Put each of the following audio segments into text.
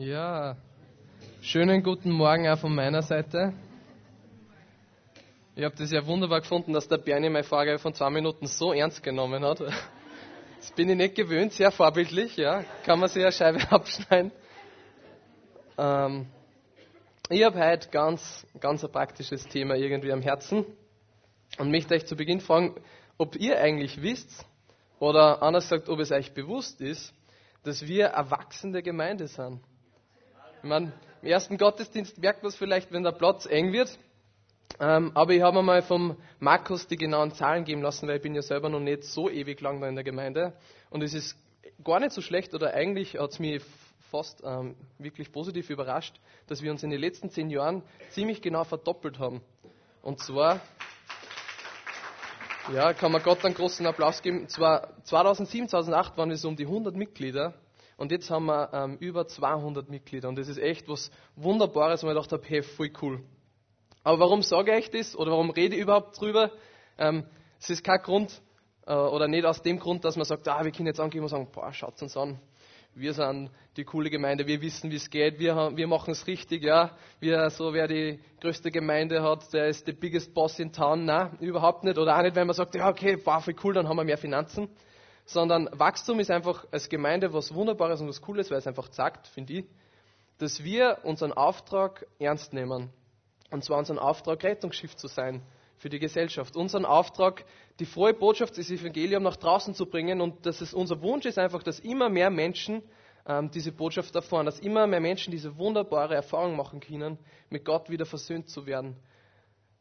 Ja, schönen guten Morgen auch von meiner Seite. Ich habe das ja wunderbar gefunden, dass der Bernie meine Frage von zwei Minuten so ernst genommen hat. Das bin ich nicht gewöhnt, sehr vorbildlich, ja. Kann man sich eine Scheibe abschneiden. Ähm, ich habe heute ganz, ganz ein praktisches Thema irgendwie am Herzen und möchte euch zu Beginn fragen, ob ihr eigentlich wisst oder anders gesagt, ob es euch bewusst ist, dass wir erwachsene Gemeinde sind. Ich meine, im ersten Gottesdienst merkt man es vielleicht, wenn der Platz eng wird. Ähm, aber ich habe mir mal vom Markus die genauen Zahlen geben lassen, weil ich bin ja selber noch nicht so ewig lang da in der Gemeinde. Und es ist gar nicht so schlecht oder eigentlich hat es mich fast ähm, wirklich positiv überrascht, dass wir uns in den letzten zehn Jahren ziemlich genau verdoppelt haben. Und zwar, ja, kann man Gott einen großen Applaus geben. Zwar 2007, 2008 waren wir so um die 100 Mitglieder und jetzt haben wir ähm, über 200 Mitglieder. Und das ist echt was Wunderbares, wo ich gedacht habe, hey, voll cool. Aber warum sage ich das oder warum rede ich überhaupt drüber? Ähm, es ist kein Grund äh, oder nicht aus dem Grund, dass man sagt, ah, wir können jetzt angehen und sagen, boah, schaut uns an. Wir sind die coole Gemeinde, wir wissen, wie es geht, wir, wir machen es richtig, ja. Wir, so wer die größte Gemeinde hat, der ist the biggest boss in town. Nein, überhaupt nicht. Oder auch nicht, wenn man sagt, ja, okay, boah, voll cool, dann haben wir mehr Finanzen sondern Wachstum ist einfach als Gemeinde was Wunderbares und was Cooles, weil es einfach sagt, finde ich, dass wir unseren Auftrag ernst nehmen. Und zwar unseren Auftrag, Rettungsschiff zu sein für die Gesellschaft. Unseren Auftrag, die frohe Botschaft des Evangeliums nach draußen zu bringen und dass es unser Wunsch ist einfach, dass immer mehr Menschen ähm, diese Botschaft erfahren, dass immer mehr Menschen diese wunderbare Erfahrung machen können, mit Gott wieder versöhnt zu werden.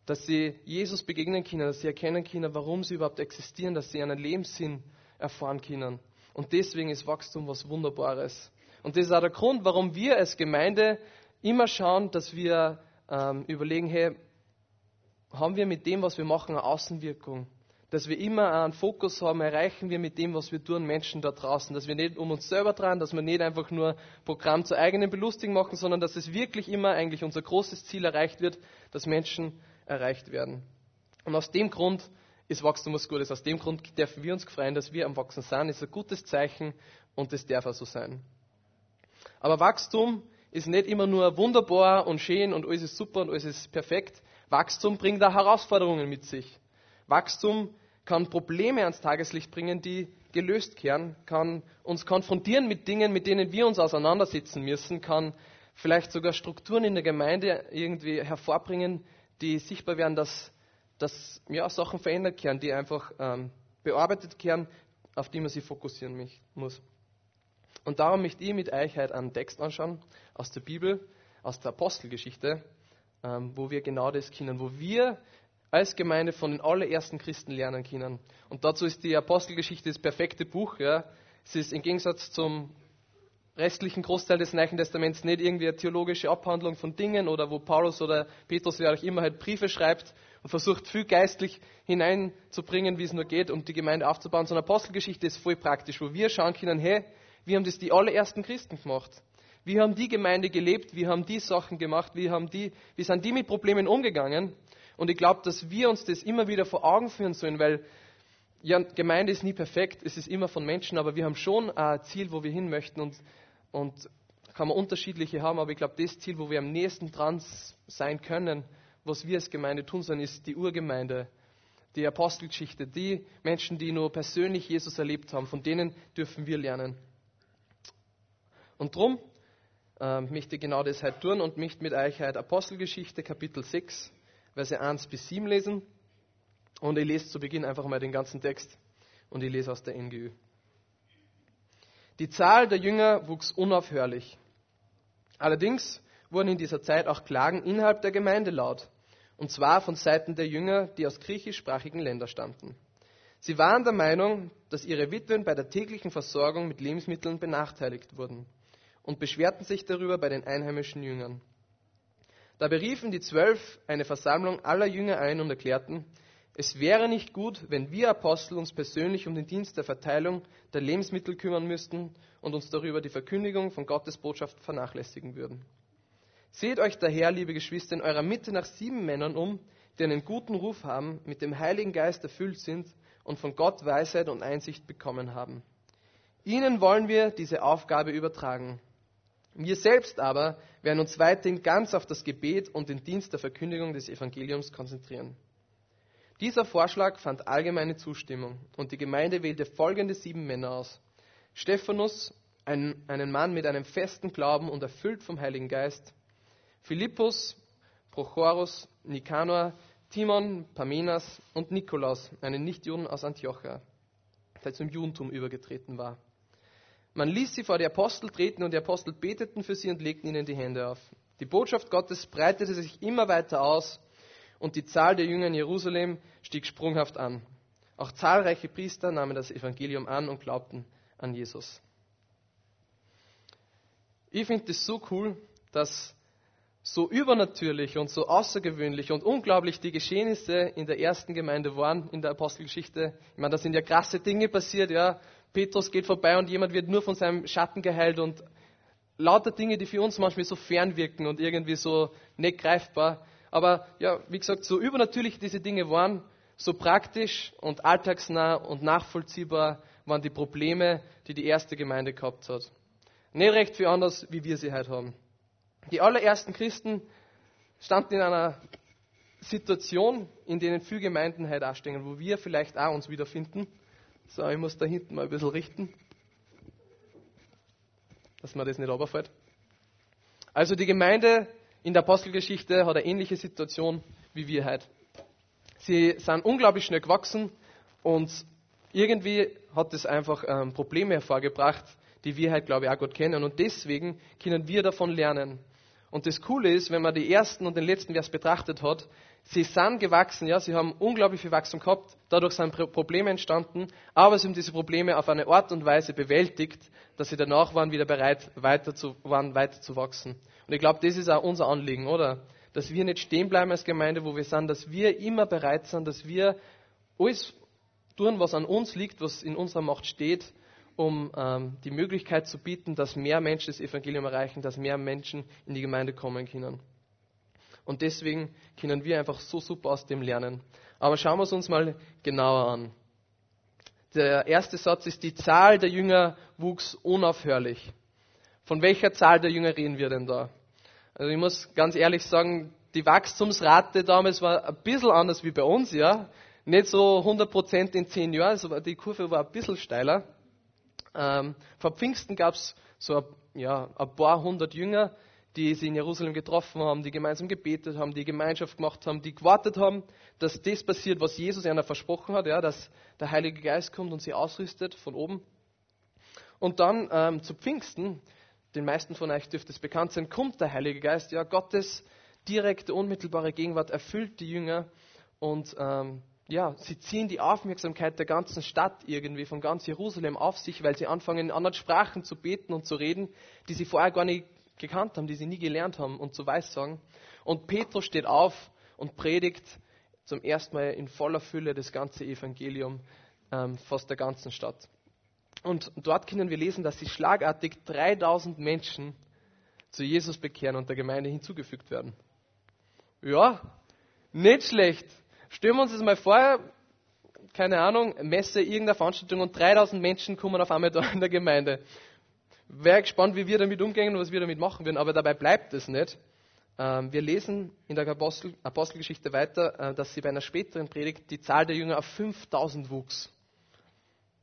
Dass sie Jesus begegnen können, dass sie erkennen können, warum sie überhaupt existieren, dass sie einen Lebenssinn erfahren können. Und deswegen ist Wachstum was Wunderbares. Und das ist auch der Grund, warum wir als Gemeinde immer schauen, dass wir ähm, überlegen, hey, haben wir mit dem, was wir machen, eine Außenwirkung? Dass wir immer einen Fokus haben, erreichen wir mit dem, was wir tun, Menschen da draußen. Dass wir nicht um uns selber dran, dass wir nicht einfach nur Programm zur eigenen Belustigung machen, sondern dass es wirklich immer eigentlich unser großes Ziel erreicht wird, dass Menschen erreicht werden. Und aus dem Grund ist Wachstum was Gutes. Aus dem Grund dürfen wir uns freuen, dass wir am Wachsen sind. Ist ein gutes Zeichen und das darf auch so sein. Aber Wachstum ist nicht immer nur wunderbar und schön und alles ist super und alles ist perfekt. Wachstum bringt auch Herausforderungen mit sich. Wachstum kann Probleme ans Tageslicht bringen, die gelöst werden, kann uns konfrontieren mit Dingen, mit denen wir uns auseinandersetzen müssen, kann vielleicht sogar Strukturen in der Gemeinde irgendwie hervorbringen, die sichtbar werden, dass dass ja, Sachen verändert werden, die einfach ähm, bearbeitet werden, auf die man sich fokussieren muss. Und darum möchte ich mit euch heute einen Text anschauen aus der Bibel, aus der Apostelgeschichte, ähm, wo wir genau das kennen, wo wir als Gemeinde von den allerersten Christen lernen können. Und dazu ist die Apostelgeschichte das perfekte Buch. Ja. Es ist im Gegensatz zum restlichen Großteil des Neuen Testaments nicht irgendwie eine theologische Abhandlung von Dingen oder wo Paulus oder Petrus, wer auch immer, halt Briefe schreibt versucht viel geistlich hineinzubringen, wie es nur geht, um die Gemeinde aufzubauen. So eine Apostelgeschichte ist voll praktisch, wo wir schauen können, hey, wie haben das die allerersten Christen gemacht? Wie haben die Gemeinde gelebt? Wie haben die Sachen gemacht? Wie, haben die, wie sind die mit Problemen umgegangen? Und ich glaube, dass wir uns das immer wieder vor Augen führen sollen, weil ja, Gemeinde ist nie perfekt, es ist immer von Menschen, aber wir haben schon ein Ziel, wo wir hin möchten und und kann man unterschiedliche haben, aber ich glaube, das Ziel, wo wir am nächsten dran sein können, was wir als Gemeinde tun sollen, ist die Urgemeinde, die Apostelgeschichte, die Menschen, die nur persönlich Jesus erlebt haben, von denen dürfen wir lernen. Und darum äh, möchte ich genau das heute tun und möchte mit euch heute Apostelgeschichte, Kapitel 6, Verse 1 bis 7 lesen. Und ich lese zu Beginn einfach mal den ganzen Text und ich lese aus der NGÜ. Die Zahl der Jünger wuchs unaufhörlich. Allerdings wurden in dieser Zeit auch Klagen innerhalb der Gemeinde laut, und zwar von Seiten der Jünger, die aus griechischsprachigen Ländern stammten. Sie waren der Meinung, dass ihre Witwen bei der täglichen Versorgung mit Lebensmitteln benachteiligt wurden und beschwerten sich darüber bei den einheimischen Jüngern. Da beriefen die Zwölf eine Versammlung aller Jünger ein und erklärten, es wäre nicht gut, wenn wir Apostel uns persönlich um den Dienst der Verteilung der Lebensmittel kümmern müssten und uns darüber die Verkündigung von Gottes Botschaft vernachlässigen würden. Seht euch daher, liebe Geschwister, in eurer Mitte nach sieben Männern um, die einen guten Ruf haben, mit dem Heiligen Geist erfüllt sind und von Gott Weisheit und Einsicht bekommen haben. Ihnen wollen wir diese Aufgabe übertragen. Wir selbst aber werden uns weiterhin ganz auf das Gebet und den Dienst der Verkündigung des Evangeliums konzentrieren. Dieser Vorschlag fand allgemeine Zustimmung und die Gemeinde wählte folgende sieben Männer aus. Stephanus, ein, einen Mann mit einem festen Glauben und erfüllt vom Heiligen Geist. Philippus, Prochorus, Nikanor, Timon, Parmenas und Nikolaus, einen Nichtjuden aus Antiochia, der zum Judentum übergetreten war. Man ließ sie vor die Apostel treten und die Apostel beteten für sie und legten ihnen die Hände auf. Die Botschaft Gottes breitete sich immer weiter aus und die Zahl der Jünger in Jerusalem stieg sprunghaft an. Auch zahlreiche Priester nahmen das Evangelium an und glaubten an Jesus. Ich finde es so cool, dass so übernatürlich und so außergewöhnlich und unglaublich die Geschehnisse in der ersten Gemeinde waren, in der Apostelgeschichte. Ich meine, da sind ja krasse Dinge passiert, ja. Petrus geht vorbei und jemand wird nur von seinem Schatten geheilt und lauter Dinge, die für uns manchmal so fern wirken und irgendwie so nicht greifbar. Aber ja, wie gesagt, so übernatürlich diese Dinge waren, so praktisch und alltagsnah und nachvollziehbar waren die Probleme, die die erste Gemeinde gehabt hat. Nicht recht viel anders, wie wir sie heute haben. Die allerersten Christen standen in einer Situation, in denen viele Gemeinden heute auch stehen, wo wir vielleicht auch uns wiederfinden. So, ich muss da hinten mal ein bisschen richten, dass mir das nicht runterfällt. Also die Gemeinde in der Apostelgeschichte hat eine ähnliche Situation wie wir heute. Sie sind unglaublich schnell gewachsen und irgendwie hat es einfach ähm, Probleme hervorgebracht, die wir halt, glaube ich, auch gut kennen. Und deswegen können wir davon lernen. Und das Coole ist, wenn man die ersten und den letzten Vers betrachtet hat, sie sind gewachsen, ja, sie haben unglaublich viel Wachstum gehabt, dadurch sind Probleme entstanden, aber sie haben diese Probleme auf eine Art und Weise bewältigt, dass sie danach waren wieder bereit, weiter zu, waren, weiter zu wachsen. Und ich glaube, das ist auch unser Anliegen, oder? Dass wir nicht stehen bleiben als Gemeinde, wo wir sind, dass wir immer bereit sind, dass wir alles tun, was an uns liegt, was in unserer Macht steht, um ähm, die Möglichkeit zu bieten, dass mehr Menschen das Evangelium erreichen, dass mehr Menschen in die Gemeinde kommen können. Und deswegen können wir einfach so super aus dem lernen. Aber schauen wir es uns mal genauer an. Der erste Satz ist, die Zahl der Jünger wuchs unaufhörlich. Von welcher Zahl der Jünger reden wir denn da? Also ich muss ganz ehrlich sagen, die Wachstumsrate damals war ein bisschen anders wie bei uns, ja. Nicht so 100 Prozent in zehn Jahren, also die Kurve war ein bisschen steiler. Ähm, vor Pfingsten gab es so ja, ein paar hundert Jünger, die sie in Jerusalem getroffen haben, die gemeinsam gebetet haben, die Gemeinschaft gemacht haben, die gewartet haben, dass das passiert, was Jesus ihnen versprochen hat, ja, dass der Heilige Geist kommt und sie ausrüstet von oben. Und dann ähm, zu Pfingsten, den meisten von euch dürfte es bekannt sein, kommt der Heilige Geist, ja, Gottes direkte, unmittelbare Gegenwart erfüllt die Jünger und ähm, ja, sie ziehen die Aufmerksamkeit der ganzen Stadt irgendwie, von ganz Jerusalem auf sich, weil sie anfangen, in anderen Sprachen zu beten und zu reden, die sie vorher gar nicht gekannt haben, die sie nie gelernt haben und zu weissagen. Und Petrus steht auf und predigt zum ersten Mal in voller Fülle das ganze Evangelium ähm, fast der ganzen Stadt. Und dort können wir lesen, dass sie schlagartig 3000 Menschen zu Jesus bekehren und der Gemeinde hinzugefügt werden. Ja, nicht schlecht. Stellen wir uns das mal vor, keine Ahnung, Messe, irgendeine Veranstaltung und 3000 Menschen kommen auf einmal da in der Gemeinde. Wäre gespannt, wie wir damit umgehen und was wir damit machen werden, aber dabei bleibt es nicht. Ähm, wir lesen in der Apostel, Apostelgeschichte weiter, äh, dass sie bei einer späteren Predigt die Zahl der Jünger auf 5000 wuchs.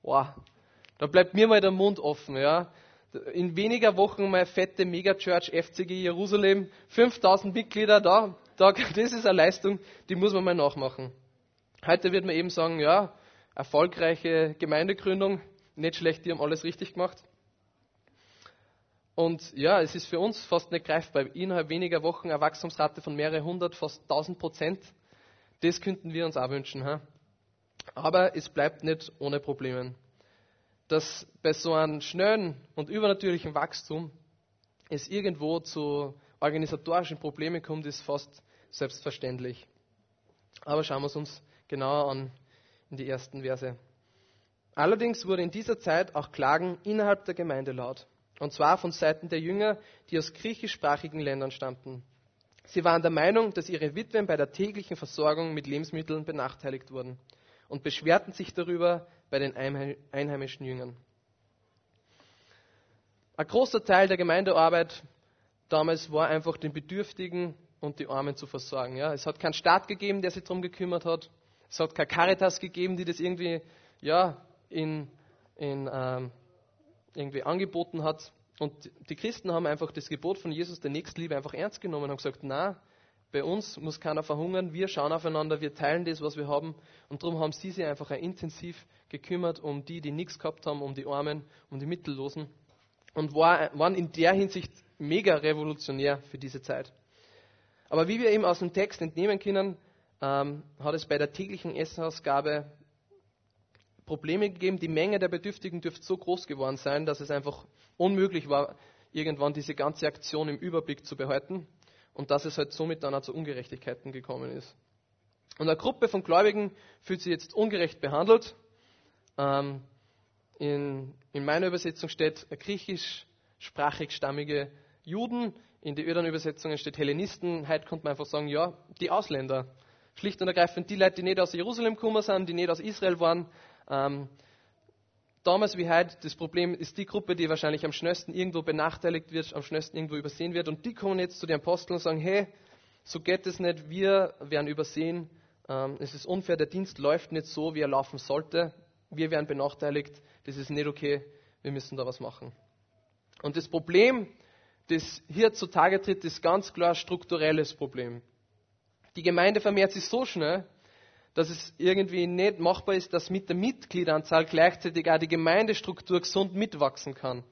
Wow, da bleibt mir mal der Mund offen, ja. In weniger Wochen mal fette Megachurch FCG Jerusalem, 5000 Mitglieder da, da, das ist eine Leistung, die muss man mal nachmachen. Heute wird man eben sagen, ja, erfolgreiche Gemeindegründung, nicht schlecht, die haben alles richtig gemacht. Und ja, es ist für uns fast nicht greifbar. Innerhalb weniger Wochen eine Wachstumsrate von mehrere hundert, fast tausend Prozent. Das könnten wir uns auch wünschen. Ha? Aber es bleibt nicht ohne Probleme. Dass bei so einem schnellen und übernatürlichen Wachstum es irgendwo zu organisatorischen Problemen kommt, ist fast selbstverständlich. Aber schauen wir es uns genauer an in die ersten Verse. Allerdings wurde in dieser Zeit auch Klagen innerhalb der Gemeinde laut. Und zwar von Seiten der Jünger, die aus griechischsprachigen Ländern stammten. Sie waren der Meinung, dass ihre Witwen bei der täglichen Versorgung mit Lebensmitteln benachteiligt wurden und beschwerten sich darüber bei den einheimischen Jüngern. Ein großer Teil der Gemeindearbeit damals war einfach den Bedürftigen und die Armen zu versorgen. Ja. Es hat keinen Staat gegeben, der sich darum gekümmert hat. Es hat keine Caritas gegeben, die das irgendwie, ja, in, in, ähm, irgendwie angeboten hat. Und die Christen haben einfach das Gebot von Jesus der Nächstliebe einfach ernst genommen und gesagt, na, bei uns muss keiner verhungern, wir schauen aufeinander, wir teilen das, was wir haben. Und darum haben sie sich einfach intensiv gekümmert um die, die nichts gehabt haben, um die Armen, um die Mittellosen. Und war, waren in der Hinsicht mega revolutionär für diese Zeit. Aber wie wir eben aus dem Text entnehmen können, ähm, hat es bei der täglichen Essenausgabe Probleme gegeben. Die Menge der Bedürftigen dürfte so groß geworden sein, dass es einfach unmöglich war, irgendwann diese ganze Aktion im Überblick zu behalten und dass es halt somit dann auch zu Ungerechtigkeiten gekommen ist. Und eine Gruppe von Gläubigen fühlt sich jetzt ungerecht behandelt. Ähm, in, in, meiner Übersetzung steht griechischsprachig stammige Juden. In den ödern Übersetzungen steht Hellenisten. Heute könnte man einfach sagen, ja, die Ausländer. Schlicht und ergreifend die Leute, die nicht aus Jerusalem gekommen sind, die nicht aus Israel waren, ähm, damals wie heute, das Problem ist die Gruppe, die wahrscheinlich am schnellsten irgendwo benachteiligt wird, am schnellsten irgendwo übersehen wird. Und die kommen jetzt zu den Aposteln und sagen, hey, so geht es nicht, wir werden übersehen, ähm, es ist unfair, der Dienst läuft nicht so, wie er laufen sollte, wir werden benachteiligt, das ist nicht okay, wir müssen da was machen. Und das Problem, das hier zutage tritt, ist ganz klar ein strukturelles Problem. Die Gemeinde vermehrt sich so schnell, dass es irgendwie nicht machbar ist, dass mit der Mitgliederanzahl gleichzeitig auch die Gemeindestruktur gesund mitwachsen kann.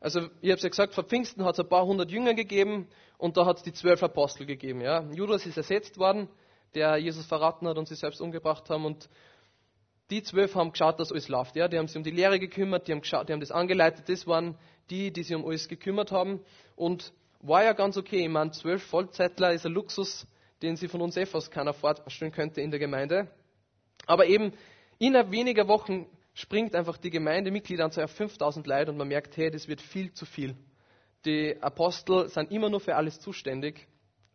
Also, ich habe es ja gesagt, vor Pfingsten hat es ein paar hundert Jünger gegeben und da hat es die zwölf Apostel gegeben. Ja. Judas ist ersetzt worden, der Jesus verraten hat und sich selbst umgebracht haben und die zwölf haben geschaut, dass alles läuft. Ja. Die haben sich um die Lehre gekümmert, die haben, geschaut, die haben das angeleitet. Das waren die, die sich um alles gekümmert haben und war ja ganz okay. Ich meine, zwölf Vollzeitler ist ein Luxus, den sie von uns eh fast keiner vorstellen könnte in der Gemeinde. Aber eben innerhalb weniger Wochen springt einfach die Gemeindemitgliederanzahl auf 5000 Leute und man merkt, hey, das wird viel zu viel. Die Apostel sind immer nur für alles zuständig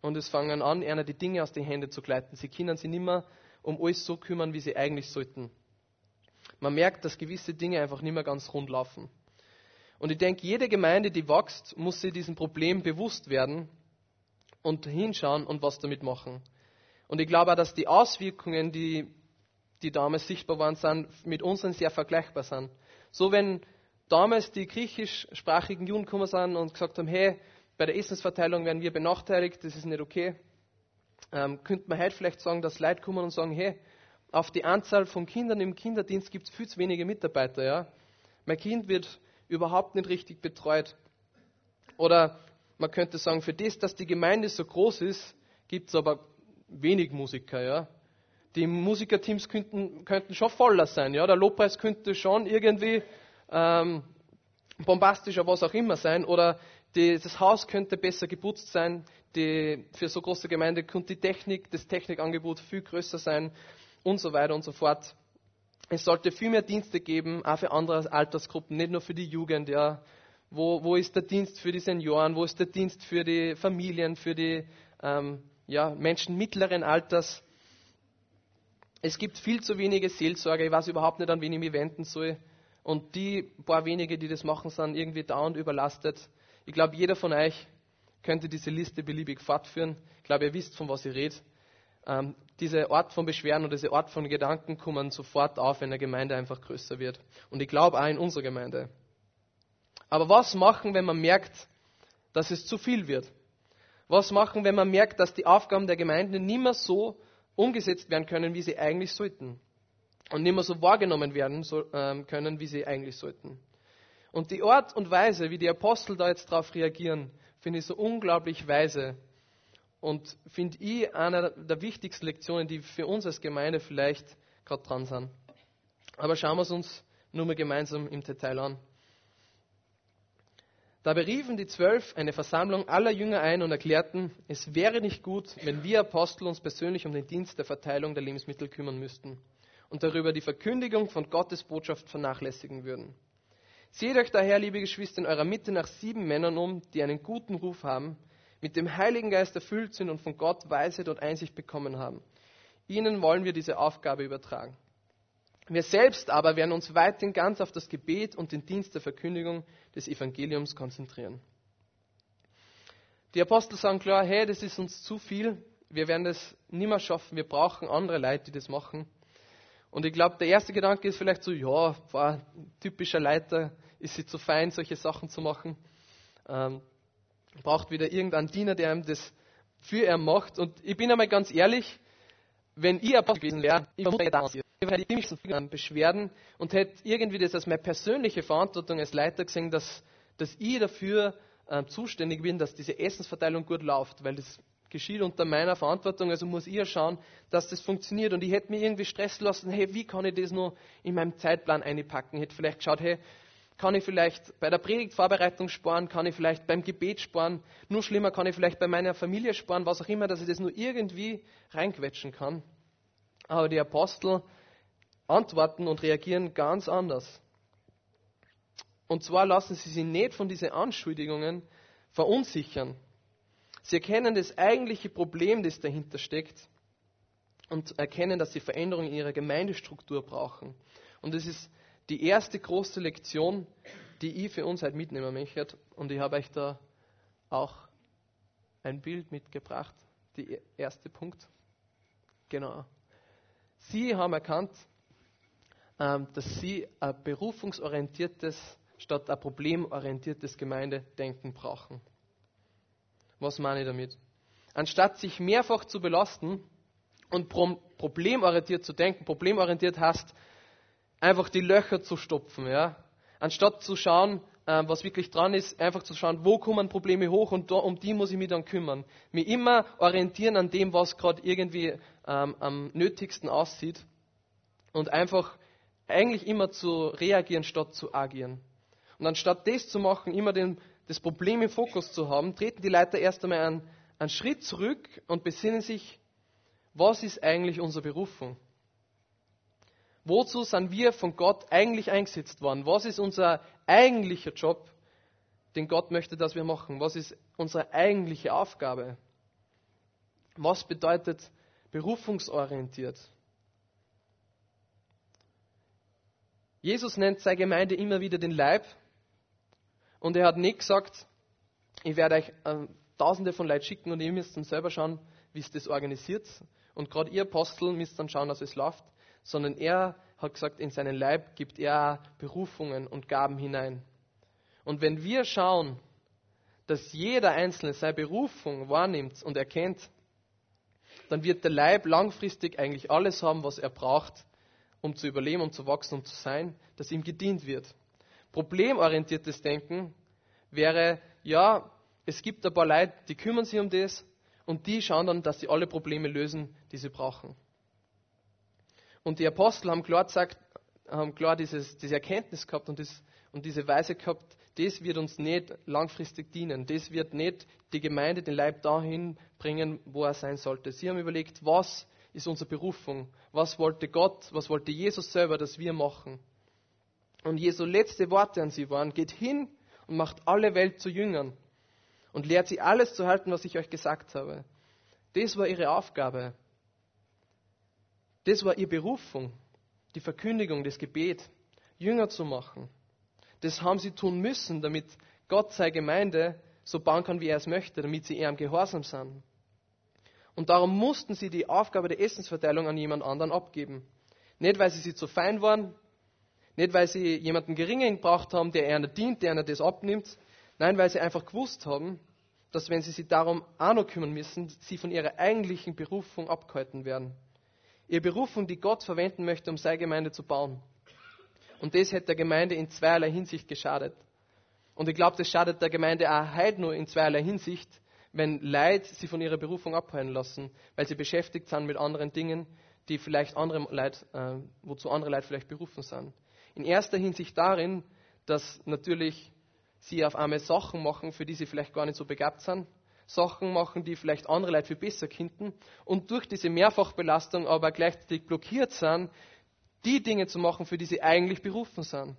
und es fangen an, einer die Dinge aus den Händen zu gleiten. Sie können sich nicht mehr um alles so kümmern, wie sie eigentlich sollten. Man merkt, dass gewisse Dinge einfach nicht mehr ganz rund laufen. Und ich denke, jede Gemeinde, die wächst, muss sich diesem Problem bewusst werden und hinschauen und was damit machen. Und ich glaube auch, dass die Auswirkungen, die, die damals sichtbar waren, sind, mit unseren sehr vergleichbar sind. So wenn damals die griechischsprachigen Juden gekommen sind und gesagt haben, hey, bei der Essensverteilung werden wir benachteiligt, das ist nicht okay, ähm, könnte man heute vielleicht sagen, dass Leute kommen und sagen, hey, auf die Anzahl von Kindern im Kinderdienst gibt es viel zu wenige Mitarbeiter. Ja? Mein Kind wird überhaupt nicht richtig betreut. Oder man könnte sagen, für das, dass die Gemeinde so groß ist, gibt es aber wenig Musiker. Ja? Die Musikerteams könnten, könnten schon voller sein. Ja? Der Lobpreis könnte schon irgendwie ähm, bombastischer, was auch immer sein. Oder die, das Haus könnte besser geputzt sein. Die, für so große Gemeinde könnte die Technik, das Technikangebot viel größer sein und so weiter und so fort. Es sollte viel mehr Dienste geben, auch für andere Altersgruppen, nicht nur für die Jugend. Ja. Wo, wo ist der Dienst für die Senioren? Wo ist der Dienst für die Familien, für die ähm, ja, Menschen mittleren Alters? Es gibt viel zu wenige Seelsorger. Ich weiß überhaupt nicht, an wen ich mich wenden soll. Und die paar wenige, die das machen, sind irgendwie dauernd überlastet. Ich glaube, jeder von euch könnte diese Liste beliebig fortführen. Ich glaube, ihr wisst, von was ich rede. Ähm, diese Art von Beschwerden und diese Art von Gedanken kommen sofort auf, wenn eine Gemeinde einfach größer wird. Und ich glaube auch in unserer Gemeinde. Aber was machen, wenn man merkt, dass es zu viel wird? Was machen, wenn man merkt, dass die Aufgaben der Gemeinde nicht mehr so umgesetzt werden können, wie sie eigentlich sollten? Und nicht mehr so wahrgenommen werden ähm, können, wie sie eigentlich sollten? Und die Art und Weise, wie die Apostel da jetzt darauf reagieren, finde ich so unglaublich weise. Und finde ich eine der wichtigsten Lektionen, die für uns als Gemeinde vielleicht gerade dran sind. Aber schauen wir es uns nur mal gemeinsam im Detail an. Da beriefen die Zwölf eine Versammlung aller Jünger ein und erklärten, es wäre nicht gut, wenn wir Apostel uns persönlich um den Dienst der Verteilung der Lebensmittel kümmern müssten und darüber die Verkündigung von Gottes Botschaft vernachlässigen würden. Seht euch daher, liebe Geschwister, in eurer Mitte nach sieben Männern um, die einen guten Ruf haben, mit dem Heiligen Geist erfüllt sind und von Gott Weisheit und Einsicht bekommen haben. Ihnen wollen wir diese Aufgabe übertragen. Wir selbst aber werden uns weiterhin ganz auf das Gebet und den Dienst der Verkündigung des Evangeliums konzentrieren. Die Apostel sagen klar, hey, das ist uns zu viel, wir werden das nicht mehr schaffen, wir brauchen andere Leute, die das machen. Und ich glaube, der erste Gedanke ist vielleicht so, ja, war typischer Leiter, ist sie zu fein, solche Sachen zu machen. Ähm, braucht wieder irgendeinen Diener, der ihm das für er macht. Und ich bin einmal ganz ehrlich, wenn ich Apostel gewesen wäre, ich wäre da ich hätte ziemlich viele Beschwerden und hätte irgendwie das als meine persönliche Verantwortung als Leiter gesehen, dass, dass ich dafür äh, zuständig bin, dass diese Essensverteilung gut läuft, weil das geschieht unter meiner Verantwortung, also muss ich ja schauen, dass das funktioniert. Und ich hätte mir irgendwie Stress lassen, hey, wie kann ich das nur in meinem Zeitplan einpacken? Ich hätte vielleicht geschaut, hey, kann ich vielleicht bei der Predigtvorbereitung sparen, kann ich vielleicht beim Gebet sparen, nur schlimmer kann ich vielleicht bei meiner Familie sparen, was auch immer, dass ich das nur irgendwie reinquetschen kann. Aber die Apostel antworten und reagieren ganz anders. Und zwar lassen sie sich nicht von diesen Anschuldigungen verunsichern. Sie erkennen das eigentliche Problem, das dahinter steckt und erkennen, dass sie Veränderungen in ihrer Gemeindestruktur brauchen. Und das ist die erste große Lektion, die ich für uns heute mitnehmen möchte. Und ich habe euch da auch ein Bild mitgebracht. Der erste Punkt. Genau. Sie haben erkannt, ähm, dass sie ein berufungsorientiertes statt ein problemorientiertes Gemeindedenken brauchen. Was meine ich damit? Anstatt sich mehrfach zu belasten und problemorientiert zu denken, problemorientiert heißt, einfach die Löcher zu stopfen, ja. Anstatt zu schauen, ähm, was wirklich dran ist, einfach zu schauen, wo kommen Probleme hoch und um die muss ich mich dann kümmern. Mich immer orientieren an dem, was gerade irgendwie ähm, am nötigsten aussieht und einfach eigentlich immer zu reagieren statt zu agieren. Und anstatt das zu machen, immer den, das Problem im Fokus zu haben, treten die Leiter erst einmal einen, einen Schritt zurück und besinnen sich, was ist eigentlich unsere Berufung? Wozu sind wir von Gott eigentlich eingesetzt worden? Was ist unser eigentlicher Job, den Gott möchte, dass wir machen? Was ist unsere eigentliche Aufgabe? Was bedeutet berufungsorientiert? Jesus nennt seine Gemeinde immer wieder den Leib und er hat nicht gesagt, ich werde euch äh, tausende von Leuten schicken und ihr müsst dann selber schauen, wie es das organisiert und gerade ihr Apostel müsst dann schauen, dass es läuft, sondern er hat gesagt, in seinen Leib gibt er Berufungen und Gaben hinein. Und wenn wir schauen, dass jeder Einzelne seine Berufung wahrnimmt und erkennt, dann wird der Leib langfristig eigentlich alles haben, was er braucht, um zu überleben, um zu wachsen, um zu sein, dass ihm gedient wird. Problemorientiertes Denken wäre, ja, es gibt ein paar Leute, die kümmern sich um das und die schauen dann, dass sie alle Probleme lösen, die sie brauchen. Und die Apostel haben klar gesagt, haben klar dieses, diese Erkenntnis gehabt und, das, und diese Weise gehabt, das wird uns nicht langfristig dienen. Das wird nicht die Gemeinde, den Leib dahin bringen, wo er sein sollte. Sie haben überlegt, was ist unsere Berufung. Was wollte Gott, was wollte Jesus selber, dass wir machen? Und Jesu letzte Worte an sie waren, geht hin und macht alle Welt zu Jüngern und lehrt sie alles zu halten, was ich euch gesagt habe. Das war ihre Aufgabe. Das war ihre Berufung, die Verkündigung, das Gebet, Jünger zu machen. Das haben sie tun müssen, damit Gott seine Gemeinde so bauen kann, wie er es möchte, damit sie eher im Gehorsam sind. Und darum mussten sie die Aufgabe der Essensverteilung an jemand anderen abgeben. Nicht, weil sie sie zu fein waren, nicht, weil sie jemanden geringer gebraucht haben, der einer dient, der einer das abnimmt. Nein, weil sie einfach gewusst haben, dass wenn sie sich darum auch noch kümmern müssen, sie von ihrer eigentlichen Berufung abgehalten werden. Ihre Berufung, die Gott verwenden möchte, um seine Gemeinde zu bauen. Und das hätte der Gemeinde in zweierlei Hinsicht geschadet. Und ich glaube, das schadet der Gemeinde auch heute nur in zweierlei Hinsicht, wenn Leid sie von ihrer Berufung abhalten lassen, weil sie beschäftigt sind mit anderen Dingen, die vielleicht andere Leid, äh, wozu andere Leute vielleicht berufen sind. In erster Hinsicht darin, dass natürlich sie auf einmal Sachen machen, für die sie vielleicht gar nicht so begabt sind, Sachen machen, die vielleicht andere Leute viel besser könnten und durch diese Mehrfachbelastung aber gleichzeitig blockiert sind, die Dinge zu machen, für die sie eigentlich berufen sind.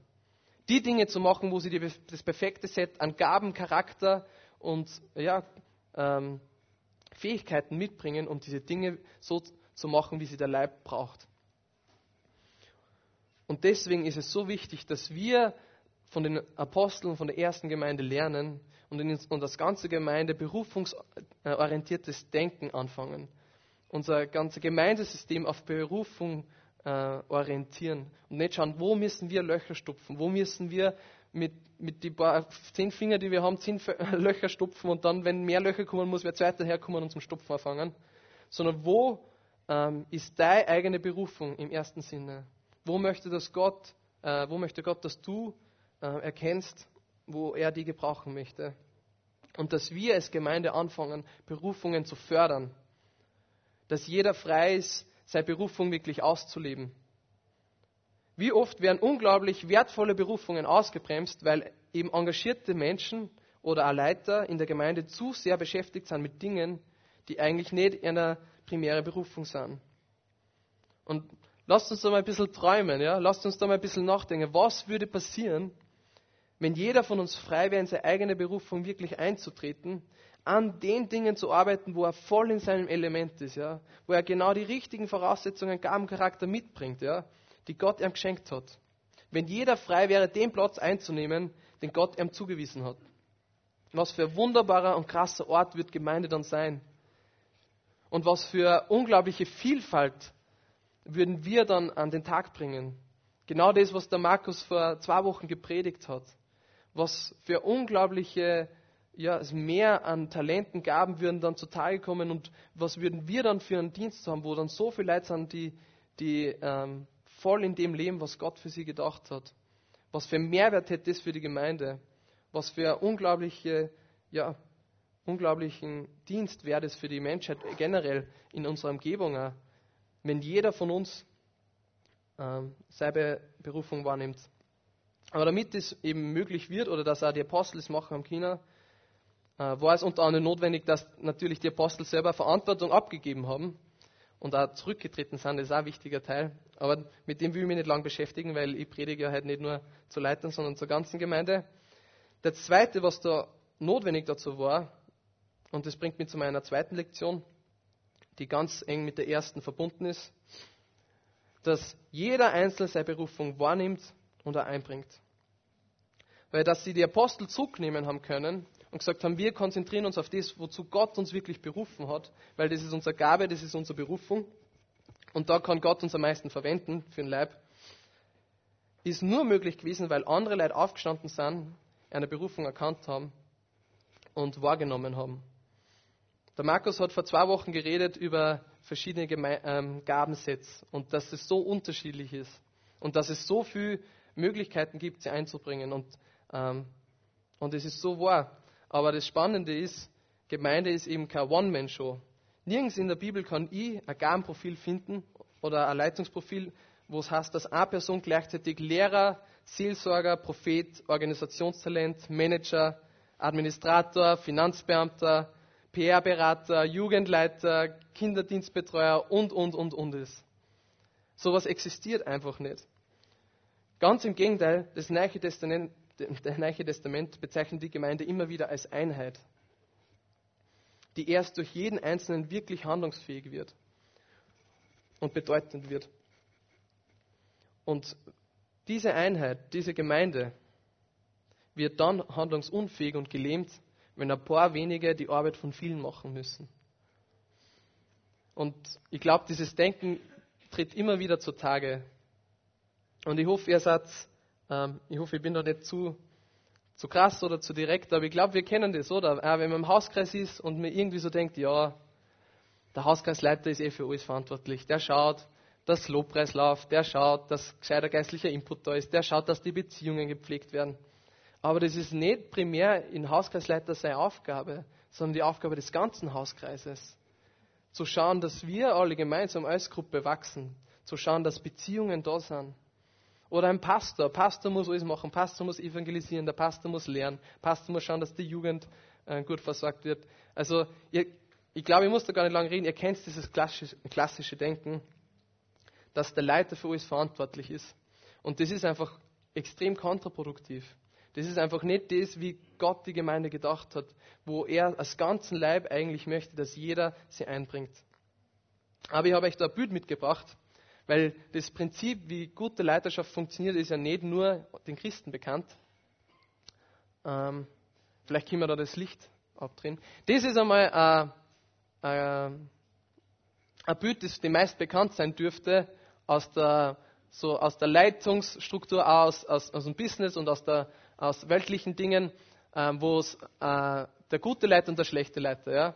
Die Dinge zu machen, wo sie die, das perfekte Set an Gaben, Charakter und ja, ähm, Fähigkeiten mitbringen, um diese Dinge so zu machen, wie sie der Leib braucht. Und deswegen ist es so wichtig, dass wir von den Aposteln, von der ersten Gemeinde lernen und, in, und das ganze Gemeinde berufungsorientiertes Denken anfangen. Unser ganzes Gemeindesystem auf Berufung äh, orientieren und nicht schauen, wo müssen wir Löcher stopfen, wo müssen wir mit, mit die zehn Finger, die wir haben, zehn Löcher stopfen und dann, wenn mehr Löcher kommen, muss wer zweiter herkommen und zum Stopfen anfangen. Sondern wo ähm, ist deine eigene Berufung im ersten Sinne? Wo möchte das Gott, äh, wo möchte Gott, dass du äh, erkennst, wo er die gebrauchen möchte? Und dass wir als Gemeinde anfangen, Berufungen zu fördern. Dass jeder frei ist, seine Berufung wirklich auszuleben. Wie oft werden unglaublich wertvolle Berufungen ausgebremst, weil eben engagierte Menschen oder auch Leiter in der Gemeinde zu sehr beschäftigt sind mit Dingen, die eigentlich nicht ihre primäre Berufung sind. Und lasst uns da mal ein bisschen träumen, ja? lasst uns da mal ein bisschen nachdenken. Was würde passieren, wenn jeder von uns frei wäre, in seine eigene Berufung wirklich einzutreten, an den Dingen zu arbeiten, wo er voll in seinem Element ist, ja? wo er genau die richtigen Voraussetzungen, Gabencharakter mitbringt, ja? die Gott ihm geschenkt hat. Wenn jeder frei wäre, den Platz einzunehmen, den Gott ihm zugewiesen hat. Was für ein wunderbarer und krasser Ort wird Gemeinde dann sein. Und was für unglaubliche Vielfalt würden wir dann an den Tag bringen. Genau das, was der Markus vor zwei Wochen gepredigt hat. Was für unglaubliche ja, mehr an Talenten, Gaben würden dann zutage kommen und was würden wir dann für einen Dienst haben, wo dann so viele Leute sind, die, die ähm, voll in dem leben, was Gott für sie gedacht hat. Was für Mehrwert hätte das für die Gemeinde? Was für unglaubliche, ja, unglaublichen Dienst wäre das für die Menschheit generell in unserer Umgebung, auch, wenn jeder von uns ähm, seine Berufung wahrnimmt. Aber damit es eben möglich wird oder dass auch die Apostel es machen am China, äh, war es unter anderem notwendig, dass natürlich die Apostel selber Verantwortung abgegeben haben und auch zurückgetreten sind, das ist auch ein wichtiger Teil. Aber mit dem will ich mich nicht lange beschäftigen, weil ich predige ja halt nicht nur zu Leitern, sondern zur ganzen Gemeinde. Der zweite, was da notwendig dazu war, und das bringt mich zu meiner zweiten Lektion, die ganz eng mit der ersten verbunden ist, dass jeder Einzelne seine Berufung wahrnimmt und er einbringt. Weil dass sie die Apostel zurücknehmen haben können, und gesagt haben, wir konzentrieren uns auf das, wozu Gott uns wirklich berufen hat, weil das ist unsere Gabe, das ist unsere Berufung. Und da kann Gott uns am meisten verwenden für den Leib. Ist nur möglich gewesen, weil andere Leute aufgestanden sind, eine Berufung erkannt haben und wahrgenommen haben. Der Markus hat vor zwei Wochen geredet über verschiedene ähm, Gabensets und dass es so unterschiedlich ist und dass es so viele Möglichkeiten gibt, sie einzubringen. Und, ähm, und es ist so wahr. Aber das Spannende ist, Gemeinde ist eben keine One-Man-Show. Nirgends in der Bibel kann ich ein Gabenprofil finden oder ein Leitungsprofil, wo es heißt, dass eine Person gleichzeitig Lehrer, Seelsorger, Prophet, Organisationstalent, Manager, Administrator, Finanzbeamter, PR-Berater, Jugendleiter, Kinderdienstbetreuer und, und, und, und ist. Sowas existiert einfach nicht. Ganz im Gegenteil, das Neue Testament das Neue Testament bezeichnet die Gemeinde immer wieder als Einheit, die erst durch jeden Einzelnen wirklich handlungsfähig wird und bedeutend wird. Und diese Einheit, diese Gemeinde wird dann handlungsunfähig und gelähmt, wenn ein paar wenige die Arbeit von vielen machen müssen. Und ich glaube, dieses Denken tritt immer wieder zutage. Und ich hoffe, ihr seid ähm, ich hoffe, ich bin da nicht zu, zu krass oder zu direkt, aber ich glaube, wir kennen das, oder? Auch wenn man im Hauskreis ist und mir irgendwie so denkt, ja, der Hauskreisleiter ist eh für alles verantwortlich. Der schaut, dass Lobpreis läuft, der schaut, dass gescheiter geistlicher Input da ist, der schaut, dass die Beziehungen gepflegt werden. Aber das ist nicht primär in Hauskreisleiter seine Aufgabe, sondern die Aufgabe des ganzen Hauskreises. Zu schauen, dass wir alle gemeinsam als Gruppe wachsen. Zu schauen, dass Beziehungen da sind. Oder ein Pastor. Pastor muss alles machen. Pastor muss evangelisieren. Der Pastor muss lernen. Pastor muss schauen, dass die Jugend äh, gut versorgt wird. Also, ihr, ich glaube, ich muss da gar nicht lange reden. Ihr kennt dieses klassische, klassische Denken, dass der Leiter für alles verantwortlich ist. Und das ist einfach extrem kontraproduktiv. Das ist einfach nicht das, wie Gott die Gemeinde gedacht hat, wo er als ganzen Leib eigentlich möchte, dass jeder sie einbringt. Aber ich habe euch da ein Bild mitgebracht Weil das Prinzip, wie gute Leiterschaft funktioniert, ist ja nicht nur den Christen bekannt. Ähm, vielleicht können wir da das Licht abdrehen. Das ist einmal äh, äh, ein Bild, das dem meist bekannt sein dürfte aus der, so aus der Leitungsstruktur, aus, aus, aus dem Business und aus, der, aus weltlichen Dingen, äh, wo es äh, der gute Leiter und der schlechte Leiter. Ja?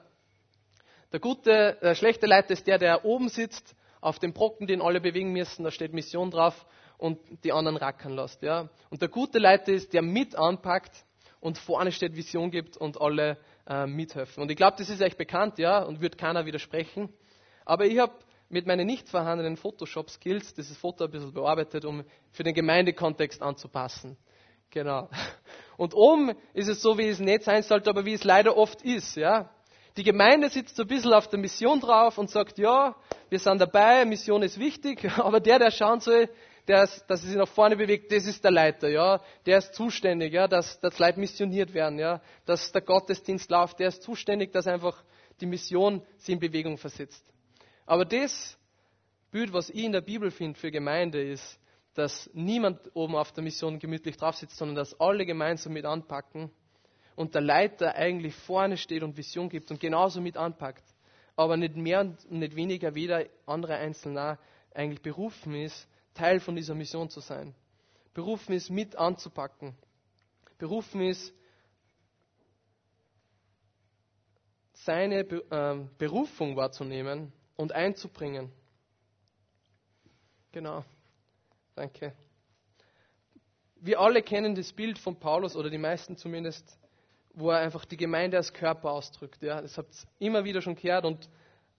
Der gute, der schlechte Leiter ist der, der oben sitzt, auf dem Brocken, den alle bewegen müssen, da steht Mission drauf und die anderen rackern lässt. Ja? Und der gute Leiter ist, der mit anpackt und vorne steht Vision gibt und alle äh, mithelfen. Und ich glaube, das ist echt bekannt, ja, und wird keiner widersprechen. Aber ich habe mit meinen nicht vorhandenen Photoshop-Skills dieses Foto ein bisschen bearbeitet, um für den Gemeindekontext anzupassen. Genau. Und oben ist es so, wie es nicht sein sollte, aber wie es leider oft ist. Ja? Die Gemeinde sitzt so ein bisschen auf der Mission drauf und sagt, ja, wir sind dabei, Mission ist wichtig, aber der, der schauen soll, der ist, dass er sich nach vorne bewegt, das ist der Leiter, ja. Der ist zuständig, ja, dass, dass Leute missioniert werden, ja. Dass der Gottesdienst läuft, der ist zuständig, dass einfach die Mission sie in Bewegung versetzt. Aber das Bild, was ich in der Bibel finde für Gemeinde, ist, dass niemand oben auf der Mission gemütlich drauf sitzt, sondern dass alle gemeinsam mit anpacken und der Leiter eigentlich vorne steht und Vision gibt und genauso mit anpackt. Aber nicht mehr und nicht weniger, weder andere Einzelner eigentlich berufen ist, Teil von dieser Mission zu sein. Berufen ist, mit anzupacken. Berufen ist, seine äh, Berufung wahrzunehmen und einzubringen. Genau. Danke. Wir alle kennen das Bild von Paulus, oder die meisten zumindest, wo er einfach die Gemeinde als Körper ausdrückt. Ja, das habt ihr immer wieder schon gehört, und,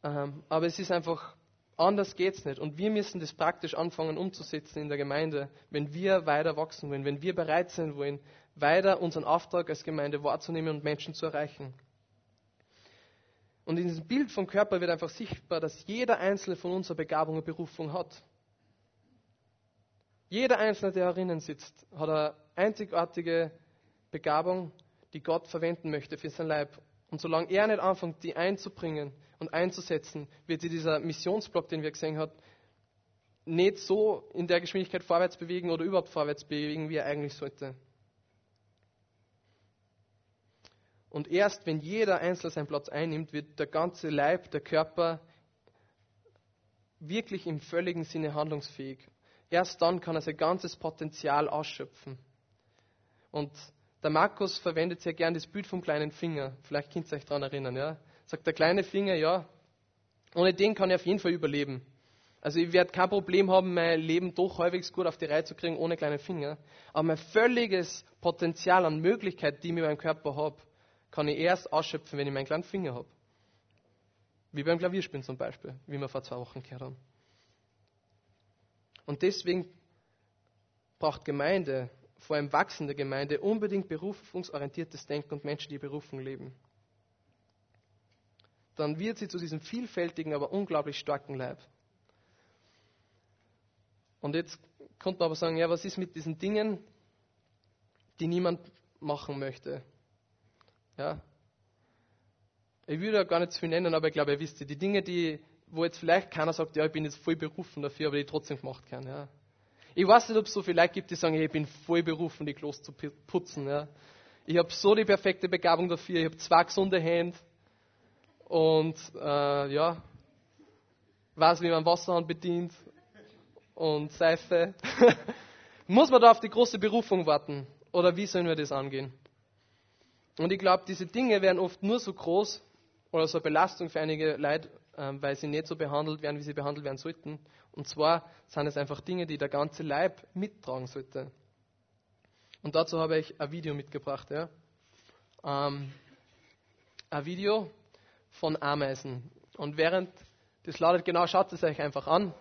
ähm, aber es ist einfach, anders geht es nicht. Und wir müssen das praktisch anfangen umzusetzen in der Gemeinde, wenn wir weiter wachsen wollen, wenn wir bereit sein wollen, weiter unseren Auftrag als Gemeinde wahrzunehmen und Menschen zu erreichen. Und in diesem Bild vom Körper wird einfach sichtbar, dass jeder einzelne von uns eine Begabung und Berufung hat. Jeder Einzelne, der herinnen sitzt, hat eine einzigartige Begabung, die Gott verwenden möchte für sein Leib. Und solange er nicht anfängt, die einzubringen und einzusetzen, wird sich dieser Missionsblock, den wir gesehen haben, nicht so in der Geschwindigkeit vorwärts bewegen oder überhaupt vorwärts bewegen, wie er eigentlich sollte. Und erst wenn jeder Einzelne seinen Platz einnimmt, wird der ganze Leib, der Körper wirklich im völligen Sinne handlungsfähig. Erst dann kann er sein ganzes Potenzial ausschöpfen. Und der Markus verwendet sehr gern das Bild vom kleinen Finger. Vielleicht könnt ihr euch daran erinnern. Ja? Sagt der kleine Finger, ja, ohne den kann ich auf jeden Fall überleben. Also ich werde kein Problem haben, mein Leben doch halbwegs gut auf die Reihe zu kriegen ohne kleinen Finger. Aber mein völliges Potenzial an Möglichkeiten, die ich mit meinem Körper habe, kann ich erst ausschöpfen, wenn ich meinen kleinen Finger habe. Wie beim Klavierspielen zum Beispiel, wie wir vor zwei Wochen gehört haben. Und deswegen braucht Gemeinde, vor allem wachsende Gemeinde, unbedingt berufungsorientiertes Denken und Menschen, die Berufung leben. Dann wird sie zu diesem vielfältigen, aber unglaublich starken Leib. Und jetzt könnte man aber sagen, ja, was ist mit diesen Dingen, die niemand machen möchte? Ja. Ich würde ja gar nicht zu viel nennen, aber ich glaube, ihr wisst die Dinge, die, wo jetzt vielleicht keiner sagt, ja, ich bin jetzt voll berufen dafür, aber die trotzdem gemacht kann. Ja. Ich weiß nicht, ob es so viele Leute gibt, die sagen, ich bin voll berufen, die Klos zu putzen. Ja. Ich habe so die perfekte Begabung dafür, ich habe zwei gesunde Hände und äh, ja, weiß, wie man Wasserhahn bedient und Seife. Muss man da auf die große Berufung warten? Oder wie sollen wir das angehen? Und ich glaube, diese Dinge werden oft nur so groß oder so eine Belastung für einige Leute, weil sie nicht so behandelt werden, wie sie behandelt werden sollten. Und zwar sind es einfach Dinge, die der ganze Leib mittragen sollte. Und dazu habe ich ein Video mitgebracht. Ja. Ähm, ein Video von Ameisen. Und während das lautet, genau, schaut es euch einfach an.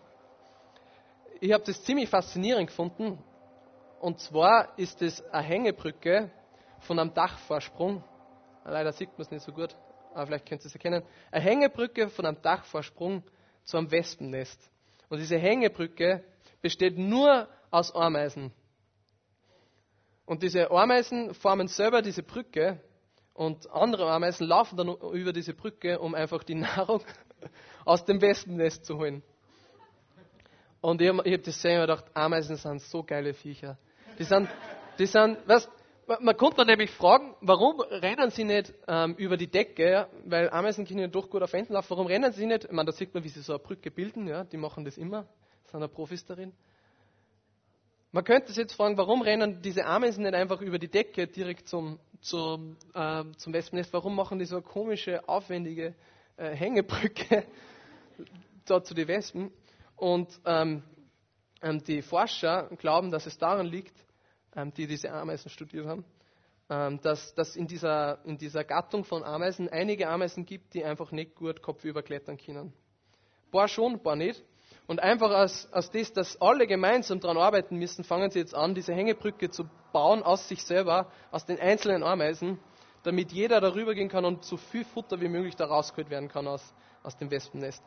Ich habe das ziemlich faszinierend gefunden. Und zwar ist es eine Hängebrücke, von einem Dachvorsprung. Leider sieht man es nicht so gut, aber vielleicht könnt ihr es erkennen. Eine Hängebrücke von einem Dachvorsprung zu einem Wespennest. Und diese Hängebrücke besteht nur aus Ameisen. Und diese Ameisen formen selber diese Brücke und andere Ameisen laufen dann über diese Brücke, um einfach die Nahrung aus dem Wespennest zu holen. Und ich habe hab das und gedacht, Ameisen sind so geile Viecher. Die sind, die sind, weißt, man, konnte nämlich fragen, warum rennen sie nicht ähm, über die Decke, weil Ameisen können ja doch gut auf Enden laufen, warum rennen sie nicht, ich meine, da sieht man, wie sie so eine Brücke bilden, ja? die machen das immer, sind ja Profis darin. Man könnte sich jetzt fragen, warum rennen diese Ameisen nicht einfach über die Decke direkt zum, zum, äh, zum Wespennest? Warum machen die so eine komische, aufwendige äh, Hängebrücke da zu den Wespen? Und ähm, ähm, die Forscher glauben, dass es daran liegt, die diese Ameisen studiert haben, ähm, dass, dass in, dieser, in dieser Gattung von Ameisen einige Ameisen gibt, die einfach nicht gut kopfüber klettern können. Ein paar schon, ein paar nicht. Und einfach aus, aus das, dass alle gemeinsam daran arbeiten müssen, fangen sie jetzt an, diese Hängebrücke zu bauen aus sich selber, aus den einzelnen Ameisen, damit jeder darüber gehen kann und so viel Futter wie möglich da rausgeholt werden kann aus, aus dem Wespennest.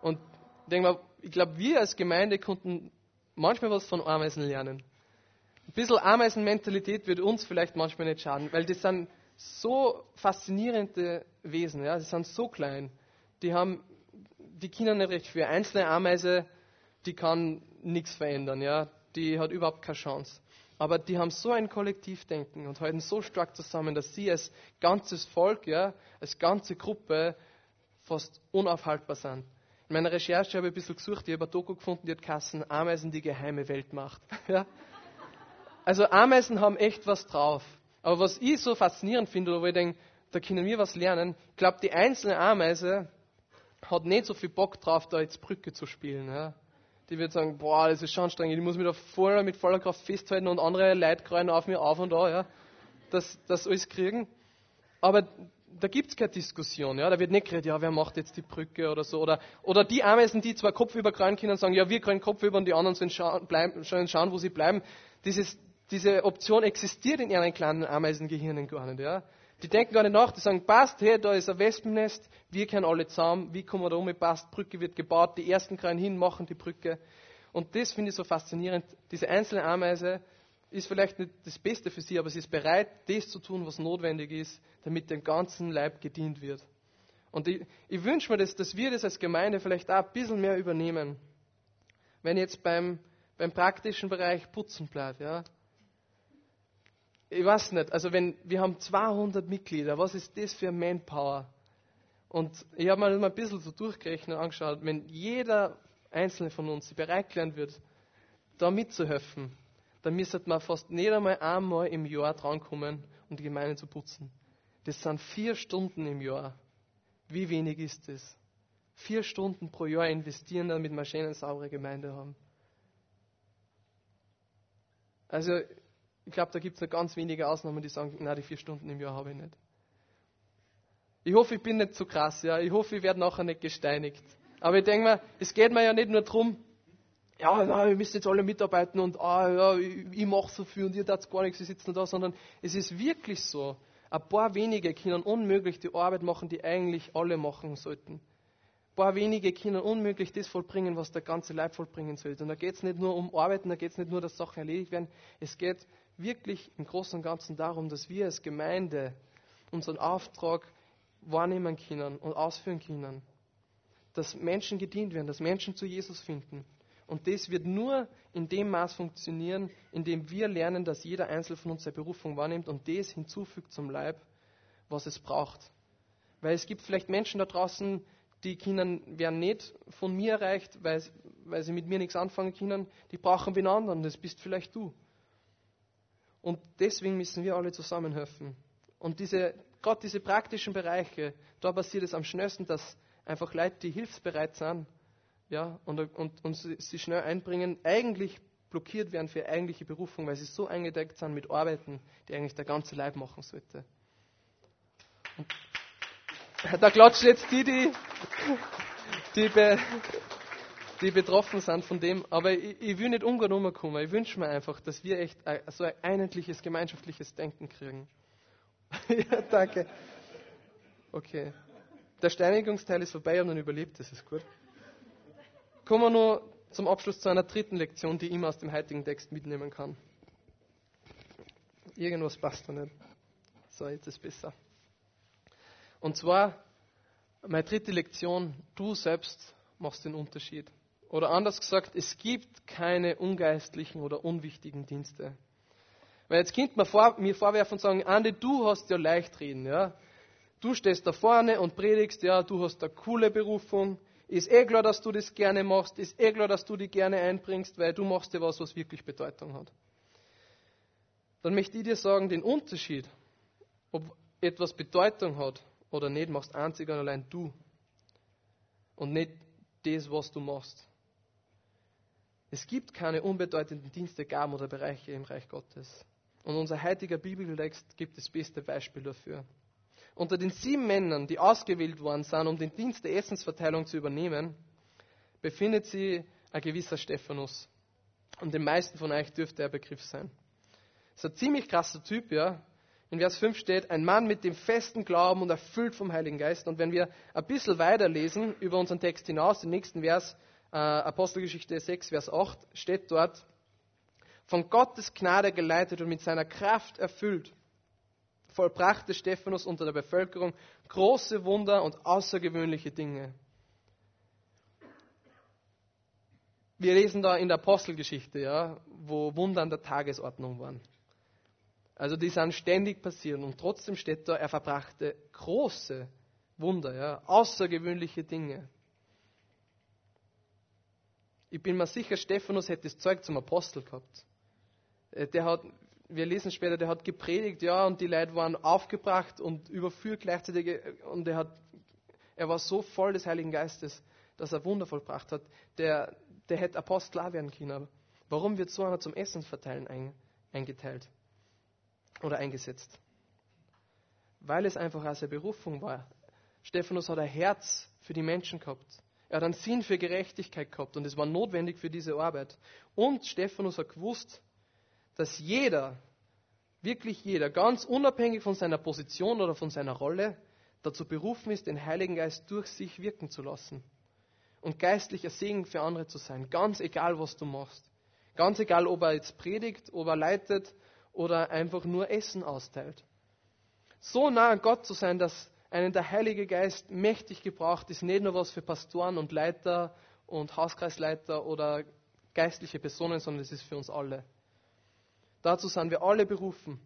Und ich ich glaube, wir als Gemeinde konnten manchmal was von Ameisen lernen. Ein bisschen Ameisenmentalität würde uns vielleicht manchmal nicht schaden, weil das sind so faszinierende Wesen, ja, sie sind so klein. Die haben die können nicht recht für. Einzelne Ameise, die kann nichts verändern, ja. Die hat überhaupt keine Chance. Aber die haben so ein Kollektivdenken und halten so stark zusammen, dass sie als ganzes Volk, ja, als ganze Gruppe fast unaufhaltbar sind. In meiner Recherche habe ich ein bisschen gesucht, ich habe ein Doku gefunden, die hat Kassen Ameisen die geheime Weltmacht. Ja? Also Ameisen haben echt was drauf. Aber was ich so faszinierend finde, wo ich denke, da können wir was lernen, ich glaube, die einzelne Ameise hat nicht so viel Bock drauf, da jetzt Brücke zu spielen. Ja. Die wird sagen, boah, das ist schon anstrengend, ich muss mich da voll mit voller Kraft festhalten und andere Leute kreuen auf mir auf und da, ja, dass das alles kriegen. Aber da gibt es keine Diskussion, ja. Da wird nicht geredet, ja, wer macht jetzt die Brücke oder so. Oder, oder die Ameisen, die zwar Kopf über können, sagen, ja, wir können Kopf über und die anderen sollen schauen, bleiben, schauen, wo sie bleiben. Dieses, diese Option existiert in ihren kleinen Ameisengehirnen gar nicht, ja. Die denken gar nicht nach, die sagen, passt, hey, da ist ein Wespennest, wir kennen alle zusammen, wie kommen wir da um, passt, Brücke wird gebaut, die ersten kreien hin, machen die Brücke. Und das finde ich so faszinierend. Diese einzelne Ameise ist vielleicht nicht das Beste für sie, aber sie ist bereit, das zu tun, was notwendig ist, damit dem ganzen Leib gedient wird. Und ich, ich wünsche mir, das, dass wir das als Gemeinde vielleicht auch ein bisschen mehr übernehmen. Wenn jetzt beim, beim praktischen Bereich putzen bleibt, ja, ich weiß nicht, also wenn wir haben 200 Mitglieder, was ist das für Manpower? Und ich habe mir das mal ein bisschen so durchgerechnet und angeschaut, wenn jeder einzelne von uns bereit erklären wird, da mitzuhelfen, dann müsste man fast nicht einmal einmal im Jahr drankommen, um die Gemeinde zu putzen. Das sind vier Stunden im Jahr. Wie wenig ist das? Vier Stunden pro Jahr investieren, damit wir eine schöne, saubere Gemeinde haben. Also ich glaube, da gibt es nur ganz wenige Ausnahmen, die sagen, na, die vier Stunden im Jahr habe ich nicht. Ich hoffe, ich bin nicht zu krass, ja. Ich hoffe, ich werde nachher nicht gesteinigt. Aber ich denke mir, es geht mir ja nicht nur darum, ja, na, wir müssen jetzt alle mitarbeiten und ah, ja, ich, ich mache so viel und ihr tat gar nichts, wir sitzen da, sondern es ist wirklich so. Ein paar wenige können unmöglich die Arbeit machen, die eigentlich alle machen sollten. Ein paar wenige können unmöglich das vollbringen, was der ganze Leib vollbringen sollte. Und da geht es nicht nur um Arbeiten, da geht es nicht nur, dass Sachen erledigt werden. Es geht wirklich im Großen und Ganzen darum, dass wir als Gemeinde unseren Auftrag wahrnehmen können und ausführen können. Dass Menschen gedient werden, dass Menschen zu Jesus finden. Und das wird nur in dem Maß funktionieren, in dem wir lernen, dass jeder Einzelne von uns seine Berufung wahrnimmt und das hinzufügt zum Leib, was es braucht. Weil es gibt vielleicht Menschen da draußen, die Kinder werden nicht von mir erreicht, weil, weil sie mit mir nichts anfangen können. Die brauchen wen anderen, das bist vielleicht du. Und deswegen müssen wir alle zusammenhelfen. Und diese, gerade diese praktischen Bereiche, da passiert es am schnellsten, dass einfach Leute, die hilfsbereit sind, ja, und, und, und sie schnell einbringen, eigentlich blockiert werden für eigentliche Berufung, weil sie so eingedeckt sind mit Arbeiten, die eigentlich der ganze Leib machen sollte. Und da klatscht jetzt die, die, die, be, die betroffen sind von dem. Aber ich, ich will nicht ungut umkommen. Ich wünsche mir einfach, dass wir echt so ein einheitliches, gemeinschaftliches Denken kriegen. ja, danke. Okay. Der Steinigungsteil ist vorbei, und dann überlebt, das ist gut. Kommen wir nur zum Abschluss zu einer dritten Lektion, die ich immer aus dem heutigen Text mitnehmen kann. Irgendwas passt da nicht. So, jetzt ist es besser. Und zwar, meine dritte Lektion, du selbst machst den Unterschied. Oder anders gesagt, es gibt keine ungeistlichen oder unwichtigen Dienste. Weil jetzt könnte man vor, mir vorwerfen und sagen, Andi, du hast ja leicht reden, ja. Du stehst da vorne und predigst, ja, du hast eine coole Berufung. Ist eh klar, dass du das gerne machst, ist eh klar, dass du die gerne einbringst, weil du machst ja was, was wirklich Bedeutung hat. Dann möchte ich dir sagen, den Unterschied, ob etwas Bedeutung hat oder nicht, machst einzig und allein du. Und nicht das, was du machst. Es gibt keine unbedeutenden Dienste, Gaben oder Bereiche im Reich Gottes. Und unser heutiger Bibeltext gibt das beste Beispiel dafür. Unter den sieben Männern, die ausgewählt worden sind, um den Dienst der Essensverteilung zu übernehmen, befindet sich ein gewisser Stephanus. Und den meisten von euch dürfte er Begriff sein. Das ist ein ziemlich krasser Typ, ja. In Vers 5 steht, ein Mann mit dem festen Glauben und erfüllt vom Heiligen Geist. Und wenn wir ein bisschen weiterlesen über unseren Text hinaus, den nächsten Vers, äh, Apostelgeschichte 6, Vers 8, steht dort, von Gottes Gnade geleitet und mit seiner Kraft erfüllt, vollbrachte Stephanus unter der Bevölkerung große Wunder und außergewöhnliche Dinge. Wir lesen da in der Apostelgeschichte, ja, wo Wunder an der Tagesordnung waren. Also die sind ständig passiert und trotzdem steht da, er verbrachte große Wunder, ja, außergewöhnliche Dinge. Ich bin mir sicher, Stephanus hätte das Zeug zum Apostel gehabt. Äh, der hat, wir lesen später, der hat gepredigt, ja, und die Leute waren aufgebracht und überführt gleichzeitig, äh, und er hat, er war so voll des Heiligen Geistes, dass er Wunder vollbracht hat. Der, der hätte Apostel auch werden können. Warum wird so einer zum Essen verteilen eingeteilt oder eingesetzt? Weil es einfach auch seine Berufung war. Stephanus hat ein Herz für die Menschen gehabt. Er hat einen Sinn für Gerechtigkeit gehabt und es war notwendig für diese Arbeit. Und Stephanus hat gewusst, dass jeder, wirklich jeder, ganz unabhängig von seiner Position oder von seiner Rolle, dazu berufen ist, den Heiligen Geist durch sich wirken zu lassen und geistlicher Segen für andere zu sein, ganz egal, was du machst. Ganz egal, ob er jetzt predigt, ob er leitet oder einfach nur Essen austeilt. So nah an Gott zu sein, dass einen der Heilige Geist mächtig gebraucht, ist nicht nur was für Pastoren und Leiter und Hauskreisleiter oder geistliche Personen, sondern es ist für uns alle. Dazu sind wir alle berufen.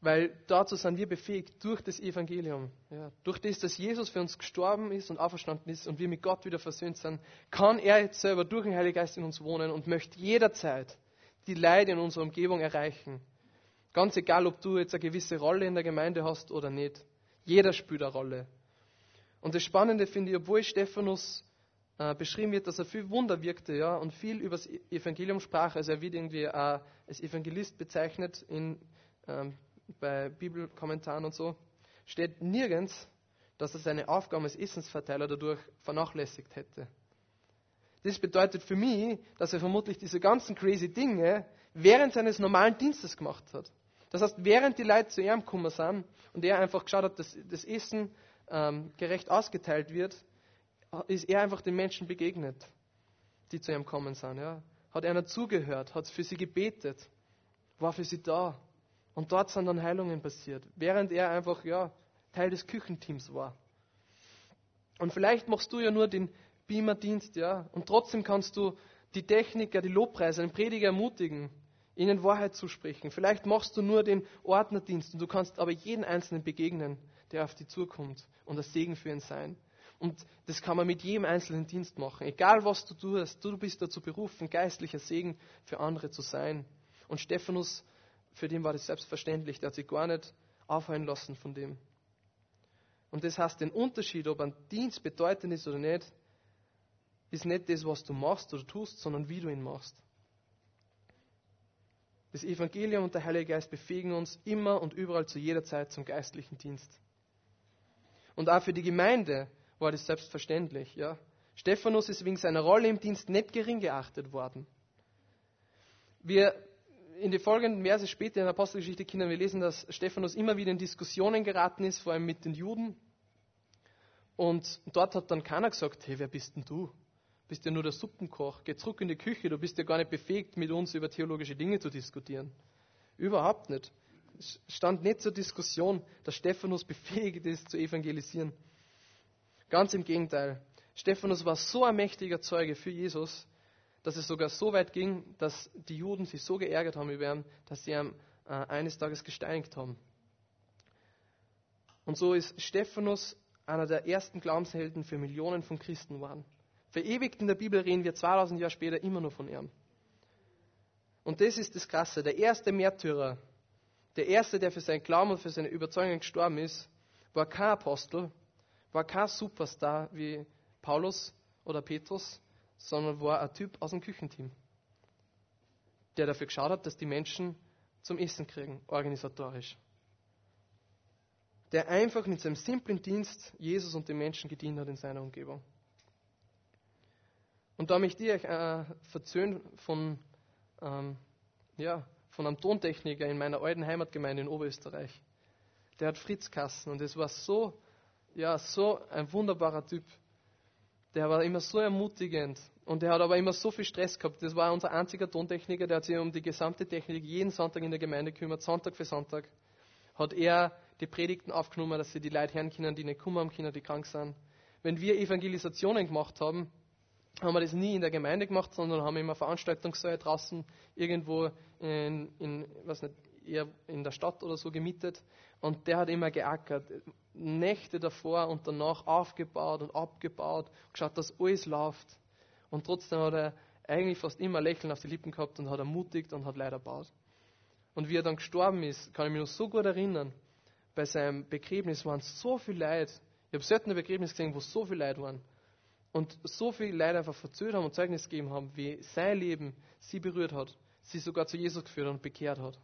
Weil dazu sind wir befähigt durch das Evangelium. Ja, durch das, dass Jesus für uns gestorben ist und auferstanden ist und wir mit Gott wieder versöhnt sind, kann er jetzt selber durch den Heiligen Geist in uns wohnen und möchte jederzeit die Leute in unserer Umgebung erreichen. Ganz egal, ob du jetzt eine gewisse Rolle in der Gemeinde hast oder nicht. Jeder spielt eine Rolle. Und das Spannende finde ich, obwohl Stephanus äh, beschrieben wird, dass er viel Wunder wirkte ja, und viel über das Evangelium sprach. Also er wird irgendwie äh, als Evangelist bezeichnet in, ähm, bei Bibelkommentaren und so. Steht nirgends, dass er seine Aufgabe als Essensverteiler dadurch vernachlässigt hätte. Das bedeutet für mich, dass er vermutlich diese ganzen crazy Dinge während seines normalen Dienstes gemacht hat. Das heißt, während die Leute zu ihm gekommen sind und er einfach geschaut hat, dass das Essen ähm, gerecht ausgeteilt wird, ist er einfach den Menschen begegnet, die zu ihm kommen sind. Ja. Hat einer zugehört, hat für sie gebetet, war für sie da. Und dort sind dann Heilungen passiert, während er einfach ja, Teil des Küchenteams war. Und vielleicht machst du ja nur den Beamer-Dienst, ja, und trotzdem kannst du die Techniker, die Lobpreise, den Prediger ermutigen, ihnen Wahrheit zusprechen. Vielleicht machst du nur den Ordnerdienst und du kannst aber jeden Einzelnen begegnen, der auf dich zukommt und ein Segen für ihn sein. Und das kann man mit jedem einzelnen Dienst machen. Egal was du tust, du bist dazu berufen, geistlicher Segen für andere zu sein. Und Stephanus, für den war das selbstverständlich, der hat sich gar nicht aufhalten lassen von dem. Und das heißt, den Unterschied, ob ein Dienst bedeutend ist oder nicht, ist nicht das, was du machst oder tust, sondern wie du ihn machst. Das Evangelium und der Heilige Geist befähigen uns immer und überall zu jeder Zeit zum geistlichen Dienst. Und auch für die Gemeinde war das selbstverständlich. Ja. Stephanus ist wegen seiner Rolle im Dienst nicht gering geachtet worden. Wir in die folgenden Verse später in der Apostelgeschichte können wir lesen, dass Stephanus immer wieder in Diskussionen geraten ist, vor allem mit den Juden. Und dort hat dann keiner gesagt, hey, wer bist denn du? Bist ja nur der Suppenkoch. Geh zurück in die Küche, du bist ja gar nicht befähigt, mit uns über theologische Dinge zu diskutieren. Überhaupt nicht. Es stand nicht zur Diskussion, dass Stephanus befähigt ist, zu evangelisieren. Ganz im Gegenteil. Stephanus war so ein mächtiger Zeuge für Jesus, dass es sogar so weit ging, dass die Juden sich so geärgert haben über ihn, dass sie ihn äh, eines Tages gesteinigt haben. Und so ist Stephanus einer der ersten Glaubenshelden für Millionen von Christen geworden. Verewigt in der Bibel reden wir 2000 Jahre später immer nur von ihm. Und das ist das Krasse. Der erste Märtyrer, der erste, der für seinen Glauben und für seine Überzeugung gestorben ist, war kein Apostel, war kein Superstar wie Paulus oder Petrus, sondern war ein Typ aus dem Küchenteam, der dafür geschaut hat, dass die Menschen zum Essen kriegen, organisatorisch. Der einfach mit seinem simplen Dienst Jesus und den Menschen gedient hat in seiner Umgebung. Und da möchte ich euch äh, verzöhnen von, ähm, ja, von einem Tontechniker in meiner alten Heimatgemeinde in Oberösterreich. Der hat Fritz Kassen und es war so, ja, so ein wunderbarer Typ. Der war immer so ermutigend und der hat aber immer so viel Stress gehabt. Das war unser einziger Tontechniker, der hat sich um die gesamte Technik jeden Sonntag in der Gemeinde gekümmert, Sonntag für Sonntag. Hat er die Predigten aufgenommen, dass sie die Leute hören können, die nicht kommen haben können, die krank sind. Wenn wir Evangelisationen gemacht haben, haben wir das nie in der Gemeinde gemacht, sondern haben immer Veranstaltungssäle draußen irgendwo in, in, was nicht, eher in der Stadt oder so gemietet. Und der hat immer geackert. Nächte davor und danach aufgebaut und abgebaut, geschaut, dass alles läuft. Und trotzdem hat er eigentlich fast immer Lächeln auf die Lippen gehabt und hat ermutigt und hat Leid erbaut. Und wie er dann gestorben ist, kann ich mich noch so gut erinnern. Bei seinem Begräbnis waren so viele Leute. Ich habe selten ein Begräbnis gesehen, wo so viele Leute waren. Und so viele Leute einfach verzögert haben und Zeugnis gegeben haben, wie sein Leben sie berührt hat, sie sogar zu Jesus geführt und bekehrt hat.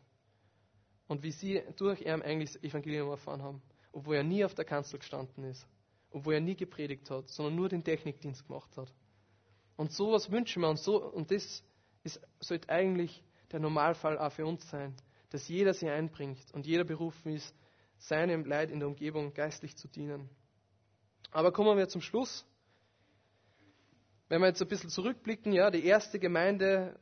Und wie sie durch ihn eigentlich das Evangelium erfahren haben. Obwohl er nie auf der Kanzel gestanden ist. Obwohl er nie gepredigt hat, sondern nur den Technikdienst gemacht hat. Und sowas wünschen wir uns so, und das ist, sollte eigentlich der Normalfall auch für uns sein, dass jeder sich einbringt und jeder berufen ist, seinem Leid in der Umgebung geistlich zu dienen. Aber kommen wir zum Schluss. Wenn wir jetzt ein bisschen zurückblicken, ja, die erste Gemeinde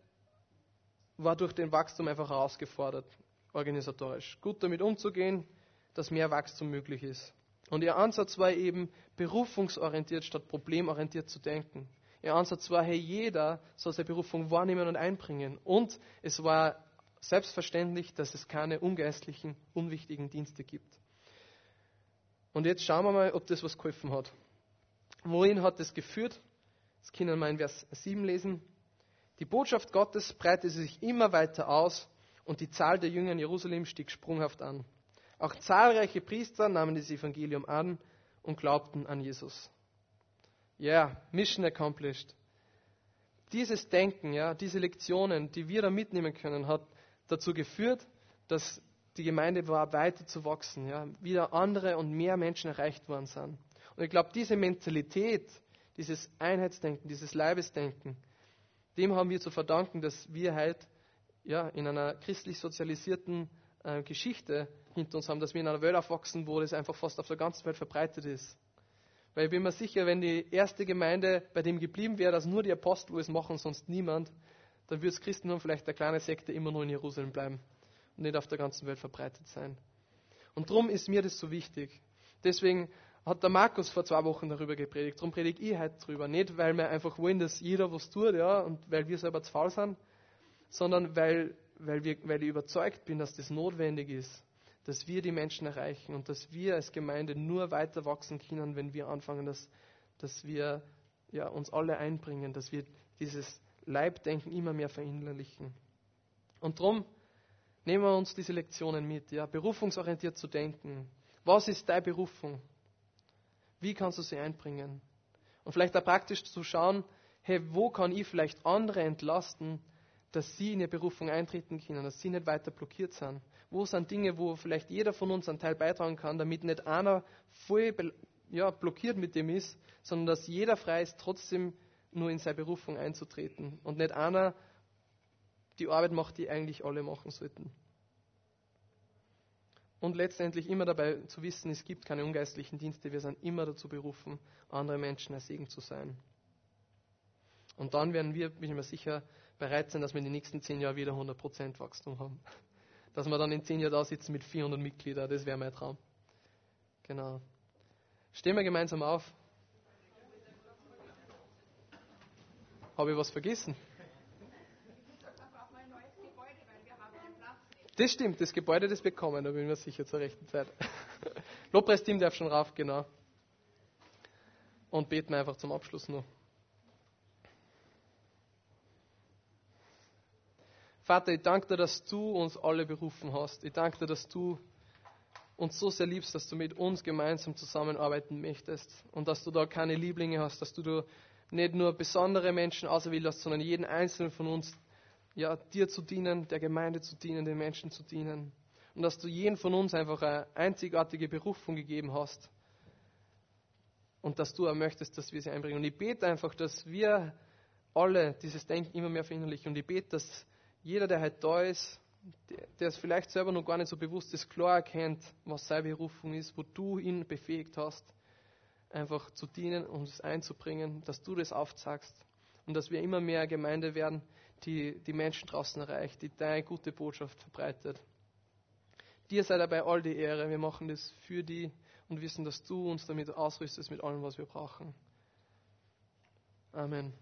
war durch den Wachstum einfach herausgefordert, organisatorisch. Gut damit umzugehen, dass mehr Wachstum möglich ist. Und ihr Ansatz war eben, berufungsorientiert statt problemorientiert zu denken. Ihr Ansatz war, hey, jeder soll seine Berufung wahrnehmen und einbringen. Und es war selbstverständlich, dass es keine ungeistlichen, unwichtigen Dienste gibt. Und jetzt schauen wir mal, ob das was geholfen hat. Wohin hat es geführt? Das können wir in Vers 7 lesen. Die Botschaft Gottes breitete sich immer weiter aus und die Zahl der Jünger in Jerusalem stieg sprunghaft an. Auch zahlreiche Priester nahmen das Evangelium an und glaubten an Jesus. Ja, yeah, Mission accomplished. Dieses Denken, ja, diese Lektionen, die wir da mitnehmen können, hat dazu geführt, dass die Gemeinde war, weiter zu wachsen, ja, wieder andere und mehr Menschen erreicht worden sind. Und ich glaube, diese Mentalität, dieses Einheitsdenken, dieses Leibesdenken, dem haben wir zu verdanken, dass wir halt ja, in einer christlich sozialisierten äh, Geschichte hinter uns haben, dass wir in einer Welt aufwachsen, wo das einfach fast auf der ganzen Welt verbreitet ist. Weil ich bin mir sicher, wenn die erste Gemeinde bei dem geblieben wäre, dass nur die Apostel es machen, sonst niemand, dann würde das Christentum vielleicht eine kleine Sekte immer nur in Jerusalem bleiben und nicht auf der ganzen Welt verbreitet sein. Und darum ist mir das so wichtig. Deswegen hat der Markus vor zwei Wochen darüber gepredigt. Darum predige ich heute darüber. Nicht, weil wir einfach wollen, dass jeder was tut, ja, und weil wir selber zu faul sind, sondern weil, weil, wir, weil ich überzeugt bin, dass das notwendig ist, dass wir die Menschen erreichen und dass wir als Gemeinde nur weiter wachsen können, wenn wir anfangen, dass, dass wir ja, uns alle einbringen, dass wir dieses Leibdenken immer mehr verinnerlichen. Und darum nehmen wir uns diese Lektionen mit, ja, berufungsorientiert zu denken. Was ist deine Berufung? Wie kannst du sie einbringen? Und vielleicht auch praktisch zu schauen, hey, wo kann ich vielleicht andere entlasten, dass sie in ihre Berufung eintreten können, dass sie nicht weiter blockiert sind. Wo sind Dinge, wo vielleicht jeder von uns einen Teil beitragen kann, damit nicht einer voll ja, blockiert mit dem ist, sondern dass jeder frei ist, trotzdem nur in seine Berufung einzutreten und nicht einer die Arbeit macht, die eigentlich alle machen sollten. Und letztendlich immer dabei zu wissen, es gibt keine ungeistlichen Dienste, wir sind immer dazu berufen, andere Menschen ein Segen zu sein. Und dann werden wir, bin ich mir sicher, bereit sein, dass wir in den nächsten zehn Jahren wieder 100% Wachstum haben. Dass wir dann in zehn Jahren da sitzen mit 400 Mitgliedern, das wäre mein Traum. Genau. Stehen wir gemeinsam auf. Habe ich was vergessen? Das stimmt, das Gebäude, das bekommen, da bin ich mir sicher zur rechten Zeit. Lobpreisteam darf schon rauf, genau. Und beten wir einfach zum Abschluss noch. Vater, ich danke dir, dass du uns alle berufen hast. Ich danke dir, dass du uns so sehr liebst, dass du mit uns gemeinsam zusammenarbeiten möchtest und dass du da keine Lieblinge hast, dass du da nicht nur besondere Menschen auserwählt hast, sondern jeden einzelnen von uns ja, dir zu dienen, der Gemeinde zu dienen, den Menschen zu dienen. Und dass du jeden von uns einfach eine einzigartige Berufung gegeben hast. Und dass du auch möchtest, dass wir sie einbringen. Und ich bete einfach, dass wir alle dieses Denken immer mehr verinnerlichen. Und ich bete, dass jeder, der heute da ist, der es vielleicht selber noch gar nicht so bewusst ist, klar erkennt, was seine Berufung ist, wo du ihn befähigt hast, einfach zu dienen und es einzubringen, dass du das aufzeigst und dass wir immer mehr Gemeinde werden, die die Menschen draußen erreicht, die deine gute Botschaft verbreitet. Dir sei dabei all die Ehre. Wir machen das für die und wissen, dass du uns damit ausrüstest mit allem, was wir brauchen. Amen.